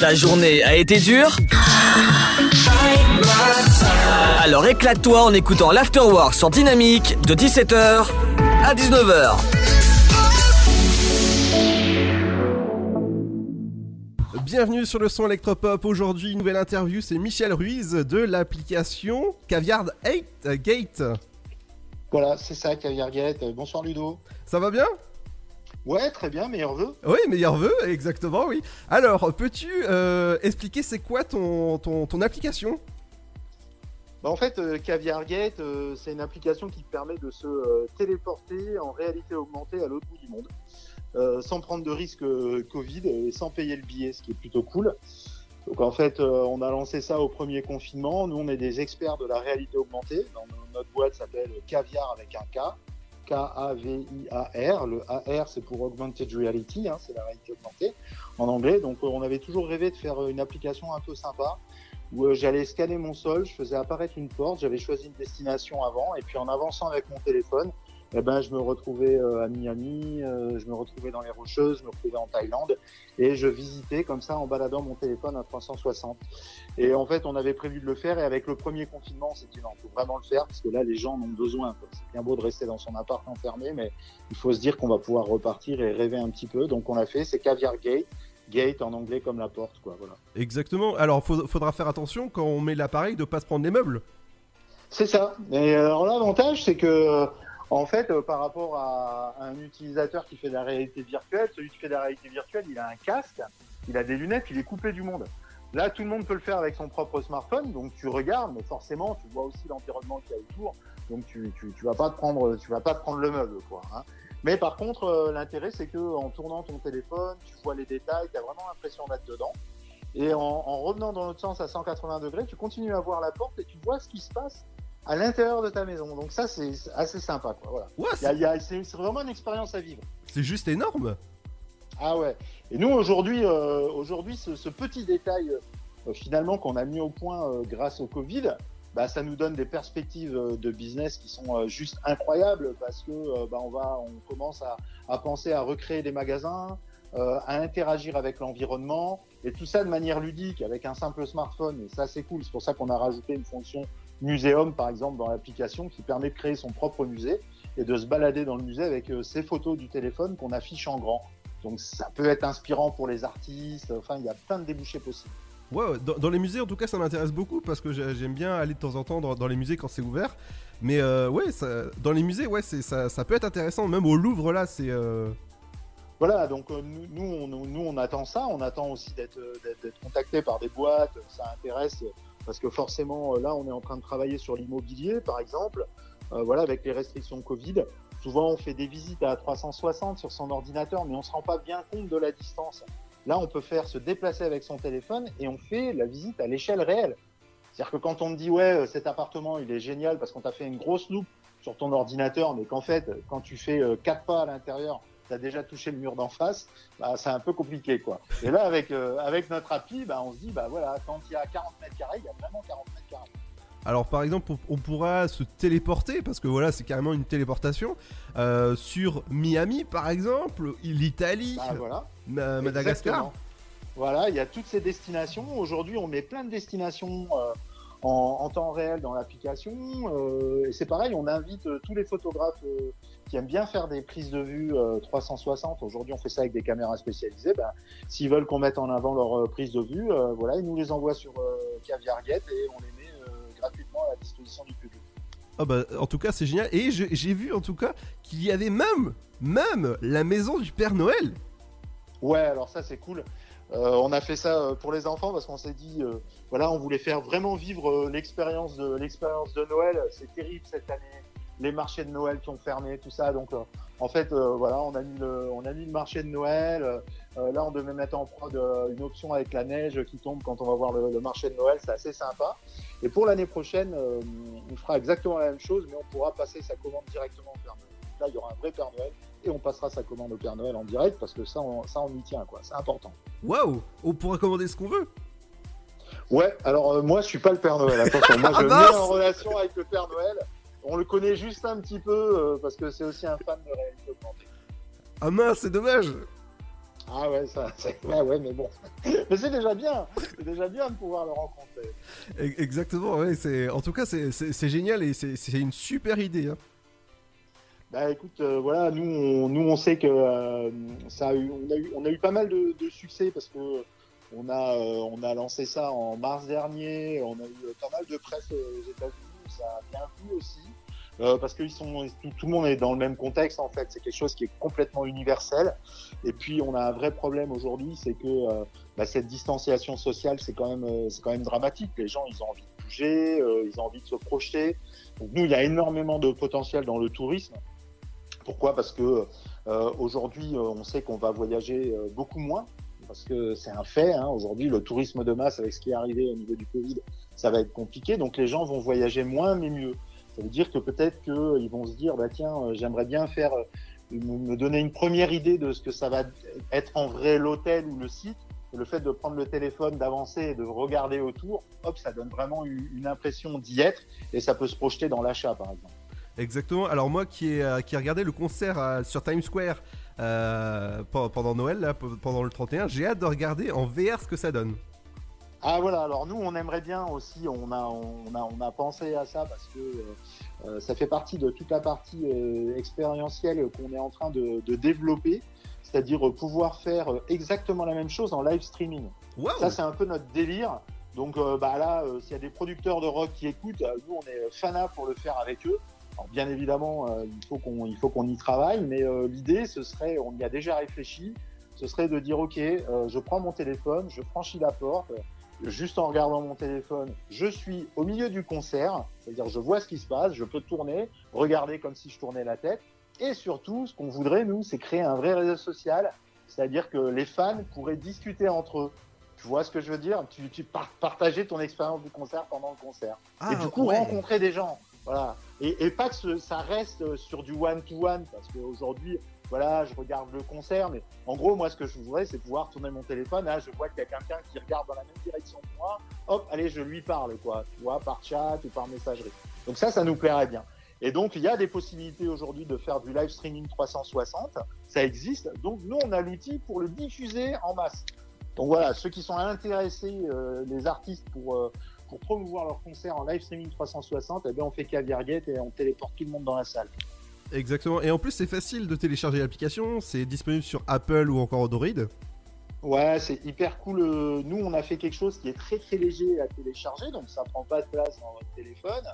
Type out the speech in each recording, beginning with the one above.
Ta journée a été dure Alors éclate-toi en écoutant l'Afterwork sur Dynamique de 17h à 19h. Bienvenue sur le son électropop. Aujourd'hui, nouvelle interview, c'est Michel Ruiz de l'application Caviar 8 euh, Gate. Voilà, c'est ça, Caviar Gate. Bonsoir Ludo. Ça va bien? Ouais, très bien, meilleur vœu. Oui, meilleur vœu, exactement, oui. Alors, peux-tu euh, expliquer c'est quoi ton, ton, ton application? Bah, En fait, euh, Caviar Gate, euh, c'est une application qui permet de se euh, téléporter en réalité augmentée à l'autre bout du monde, sans prendre de risque Covid et sans payer le billet, ce qui est plutôt cool. Donc en fait, on a lancé ça au premier confinement. Nous, on est des experts de la réalité augmentée. Dans- notre boîte s'appelle Caviar avec un K. K-A-V-I-A-R. Le A-R, c'est pour Augmented Reality, hein, c'est la réalité augmentée en anglais. Donc, euh, on avait toujours rêvé de faire euh, une application un peu sympa où euh, j'allais scanner mon sol, je faisais apparaître une porte, j'avais choisi une destination avant, et puis en avançant avec mon téléphone, eh ben, je me retrouvais euh, à Miami, euh, je me retrouvais dans les Rocheuses, je me retrouvais en Thaïlande, et je visitais comme ça en baladant mon téléphone à 360. Et en fait, on avait prévu de le faire, et avec le premier confinement, on s'est dit non, il faut vraiment le faire, parce que là, les gens en ont besoin. C'est bien beau de rester dans son appart enfermé, mais il faut se dire qu'on va pouvoir repartir et rêver un petit peu. Donc on l'a fait, c'est Caviar Gate, Gate en anglais comme la porte, quoi. Voilà. Exactement. Alors, faudra faire attention quand on met l'appareil de pas se prendre les meubles. C'est ça. Et euh, alors l'avantage, c'est que en fait, euh, par rapport à un utilisateur qui fait de la réalité virtuelle, celui qui fait de la réalité virtuelle, il a un casque, il a des lunettes, il est coupé du monde. Là, tout le monde peut le faire avec son propre smartphone, donc tu regardes, mais forcément, tu vois aussi l'environnement qu'il y a autour, donc tu, tu, tu vas pas te prendre, tu vas pas te prendre le meuble, quoi. hein. Mais par contre, euh, l'intérêt, c'est que en tournant ton téléphone, tu vois les détails, tu as vraiment l'impression d'être dedans. Et en, en revenant dans l'autre sens à 180 degrés, tu continues à voir la porte et tu vois ce qui se passe à l'intérieur de ta maison. Donc ça, c'est assez sympa. Quoi. Voilà. Ouais, Il y a- c'est vraiment une expérience à vivre. c'est juste énorme. Ah ouais. Et nous, aujourd'hui, euh, aujourd'hui ce, ce petit détail, euh, finalement, qu'on a mis au point euh, grâce au Covid, bah, ça nous donne des perspectives de business qui sont juste incroyables parce que bah, on, va, on commence à, à penser à recréer des magasins, à interagir avec l'environnement et tout ça de manière ludique avec un simple smartphone. Et ça, c'est cool. C'est pour ça qu'on a rajouté une fonction muséum, par exemple, dans l'application qui permet de créer son propre musée et de se balader dans le musée avec euh, ses photos du téléphone qu'on affiche en grand. Donc ça peut être inspirant pour les artistes. Enfin, il y a plein de débouchés possibles. Ouais, dans, dans les musées, en tout cas, ça m'intéresse beaucoup parce que j'ai- j'aime bien aller de temps en temps dans, dans les musées quand c'est ouvert. Mais euh, ouais, ça- dans les musées, ouais, ça, ça peut être intéressant. Même au Louvre, là, c'est. euh, Voilà, donc euh, nous, nous, on, nous, on attend ça. On attend aussi d'être euh, contacté par des boîtes. Ça intéresse euh, parce que forcément, euh, là, on est en train de travailler sur l'immobilier, par exemple. Euh, voilà, avec les restrictions Covid. Souvent, on fait des visites à 360 sur son ordinateur, mais on se rend pas bien compte de la distance. Là, on peut faire se déplacer avec son téléphone et on fait la visite à l'échelle réelle. C'est-à-dire que quand on te dit ouais, euh, cet appartement, il est génial parce qu'on t'a fait une grosse loupe sur ton ordinateur, mais qu'en fait, quand tu fais quatre pas à l'intérieur, tu as déjà touché le mur d'en face, bah, c'est un peu compliqué. quoi. Et là, avec, euh, avec notre appli, bah, on se dit, bah voilà, quand il y a 40 mètres carrés, il y a vraiment 40 mètres carrés. Alors, par exemple, on, pourra se téléporter parce que voilà, c'est carrément une téléportation euh, sur Miami, par exemple, l'Italie, Bah, voilà. Madagascar. Exactement. Voilà, il y a toutes ces destinations. Aujourd'hui, on met plein de destinations euh, en, temps réel dans l'application. Euh, et c'est pareil, on invite euh, tous les photographes euh, qui aiment bien faire des prises de vue euh, 360. Aujourd'hui, on fait ça avec des caméras spécialisées. Ben, S'ils veulent qu'on mette en avant leur euh, prise de vue, voilà, ils nous les envoient sur Caviar et on les met gratuitement à la disposition du public. Ah bah, en tout cas, c'est génial. Et j'ai vu, en tout cas, qu'il y avait même, même la maison du Père Noël. Ouais, alors ça c'est cool. Euh, on a fait ça euh, pour les enfants parce qu'on s'est dit, euh, voilà, on voulait faire vraiment vivre euh, l'expérience de l'expérience de Noël. C'est terrible cette année, les marchés de Noël qui ont fermé, tout ça. Donc, euh, en fait, euh, voilà, on a mis le, on a mis le marché de Noël. Là, on devait mettre en prod une option avec la neige qui tombe quand on va voir le, marché de Noël. C'est assez sympa. Et pour l'année prochaine, on fera exactement la même chose, mais on pourra passer sa commande directement au Noël. Là, il y aura un vrai Père Noël et on passera sa commande au Père Noël en direct parce que ça, on, ça, on y tient, quoi. C'est important. Waouh On pourra commander ce qu'on veut. Ouais, alors euh, moi je suis pas le Père Noël, attention, moi je Ah, mets en relation avec le Père Noël. On le connaît juste un petit peu euh, parce que c'est aussi un fan de réalité augmentée. Ah mince, c'est dommage Ah ouais, ça, ouais, ouais, mais bon. mais c'est déjà bien. C'est déjà bien de pouvoir le rencontrer. Exactement, ouais. En tout cas, c'est génial et c'est une super idée. Hein. Bah écoute, euh, voilà, nous on, nous on sait que euh, ça a eu, on a eu, on a eu pas mal de, de succès parce que on a, euh, on a lancé ça en mars dernier, on a eu pas mal de presse aux États-Unis, ça a bien vu aussi. Euh, parce que ils sont, tout, le monde est dans le même contexte en fait. C'est quelque chose qui est complètement universel. Et puis on a un vrai problème aujourd'hui, c'est que euh, bah, cette distanciation sociale, c'est quand même, euh, c'est quand même dramatique. Les gens, ils ont envie de bouger, ils ont envie de se projeter. Donc nous, il y a énormément de potentiel dans le tourisme. Pourquoi? Parce que aujourd'hui, on sait qu'on va voyager beaucoup moins parce que c'est un fait. Hein. Aujourd'hui, le tourisme de masse, avec ce qui est arrivé au niveau du Covid, ça va être compliqué. Donc les gens vont voyager moins, mais mieux. Ça veut dire que peut-être qu'ils vont se dire, bah tiens, euh, j'aimerais bien faire, euh, me donner une première idée de ce que ça va être en vrai l'hôtel ou le site. Le fait de prendre le téléphone, d'avancer et de regarder autour, hop, ça donne vraiment une, impression d'y être et ça peut se projeter dans l'achat, par exemple. Exactement. Alors moi qui ai, euh, qui ai regardé le concert sur Times Square pendant Noël, pendant le 31, j'ai hâte de regarder en VR ce que ça donne. Ah voilà, alors nous on aimerait bien aussi, on a, on a, on a pensé à ça parce que euh, euh, ça fait partie de toute la partie euh, expérientielle qu'on est en train de, de développer, c'est-à-dire pouvoir faire exactement la même chose en live streaming. Ça c'est un peu notre délire. Donc bah là, s'il y a des producteurs de rock qui écoutent, nous on est fanat pour le faire avec eux. Alors, bien évidemment, il faut qu'on il faut qu'on y travaille, mais l'idée ce serait, on y a déjà réfléchi, ce serait de dire ok, je prends mon téléphone, je franchis la porte juste en regardant mon téléphone, je suis au milieu du concert, c'est-à-dire je vois ce qui se passe, je peux tourner, regarder comme si je tournais la tête. Et surtout, ce qu'on voudrait, nous, c'est créer un vrai réseau social, c'est-à-dire que les fans pourraient discuter entre eux. Tu vois ce que je veux dire? Tu, tu partager ton expérience du concert pendant le concert. et du coup, rencontrer des gens. Voilà. Et, pas que ça reste sur du one-to-one, parce qu'aujourd'hui, voilà, je regarde le concert, mais en gros, moi, ce que je voudrais, c'est pouvoir tourner mon téléphone. Là, je vois qu'il y a quelqu'un qui regarde dans la même direction que moi. Hop, allez, je lui parle, quoi, tu vois, par chat ou par messagerie. Donc ça, ça nous plairait bien. Et donc, il y a des possibilités aujourd'hui de faire du live streaming 360. Ça existe. Donc, nous, on a l'outil pour le diffuser en masse. Donc voilà, ceux qui sont intéressés, euh, les artistes, pour, euh, pour promouvoir leur concert en live streaming 360, eh bien, on fait caviar et on téléporte tout le monde dans la salle. Exactement. Et en plus, c'est facile de télécharger l'application. C'est disponible sur Apple ou encore Android. Ouais, c'est hyper cool. Nous, on a fait quelque chose qui est très très léger à télécharger, donc ça prend pas de place dans votre téléphone.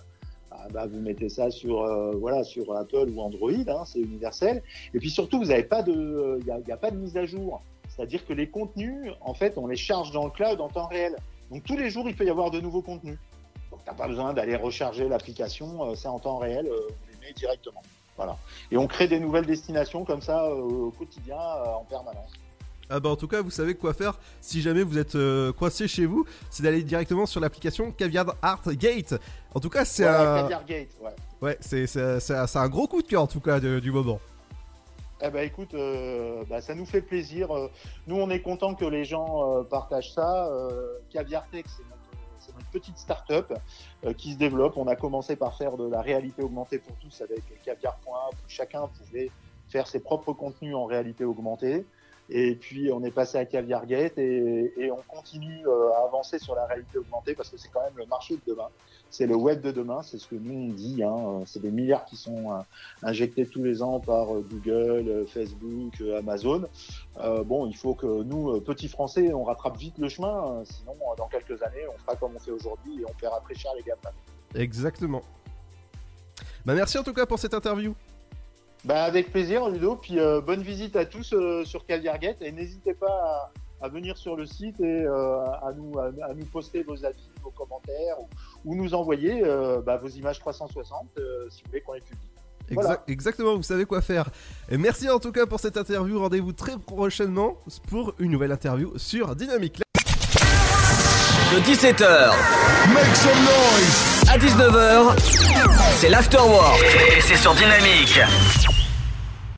Ah, bah, vous mettez ça sur euh, voilà sur Apple ou Android, hein, c'est universel. Et puis surtout, vous n'avez pas de, il n'y a, pas de mise à jour. C'est-à-dire que les contenus, en fait, on les charge dans le cloud en temps réel. Donc tous les jours, il peut y avoir de nouveaux contenus. Donc t'as pas besoin d'aller recharger l'application, euh, c'est en temps réel, euh, vous les met directement. Voilà. Et on crée des nouvelles destinations comme ça euh, au quotidien en permanence. Ah bah en tout cas vous savez quoi faire si jamais vous êtes euh, coincé chez vous, c'est d'aller directement sur l'application Caviar Art Gate. En tout cas c'est un... Caviar Gate, ouais. Ouais, c'est un gros coup de cœur en tout cas du moment. Eh ben écoute, bah, ça nous fait plaisir. Nous on est content que les gens partagent ça. Caviar Tech c'est une petite start-up euh, qui se développe. On a commencé par faire de la réalité augmentée pour tous avec caviar.app où chacun pouvait faire ses propres contenus en réalité augmentée. Et puis on est passé à Caviar Gate et, on continue euh, à avancer sur la réalité augmentée parce que c'est quand même le marché de demain. C'est le web de demain, c'est ce que nous on dit. Hein. C'est des milliards qui sont euh, injectés tous les ans par euh, Google, Facebook, Amazon. Bon, il faut que nous, petits Français, on rattrape vite le chemin. sinon, dans quelques années, on fera comme on fait aujourd'hui et on fera très cher les GAFA. Exactement. Bah merci en tout cas pour cette interview. Bah avec plaisir Ludo, puis euh, bonne visite à tous euh, sur Caviargate et n'hésitez pas à, venir sur le site et euh, à, nous, à, nous poster vos avis, vos commentaires ou, nous envoyer bah, vos images 360 si vous voulez qu'on les publie. Exactement, vous savez quoi faire. Et merci en tout cas pour cette interview. Rendez-vous très prochainement pour une nouvelle interview sur Dynamique. De 17h Make some noise à 19h, c'est l'Afterwork et c'est sur Dynamique.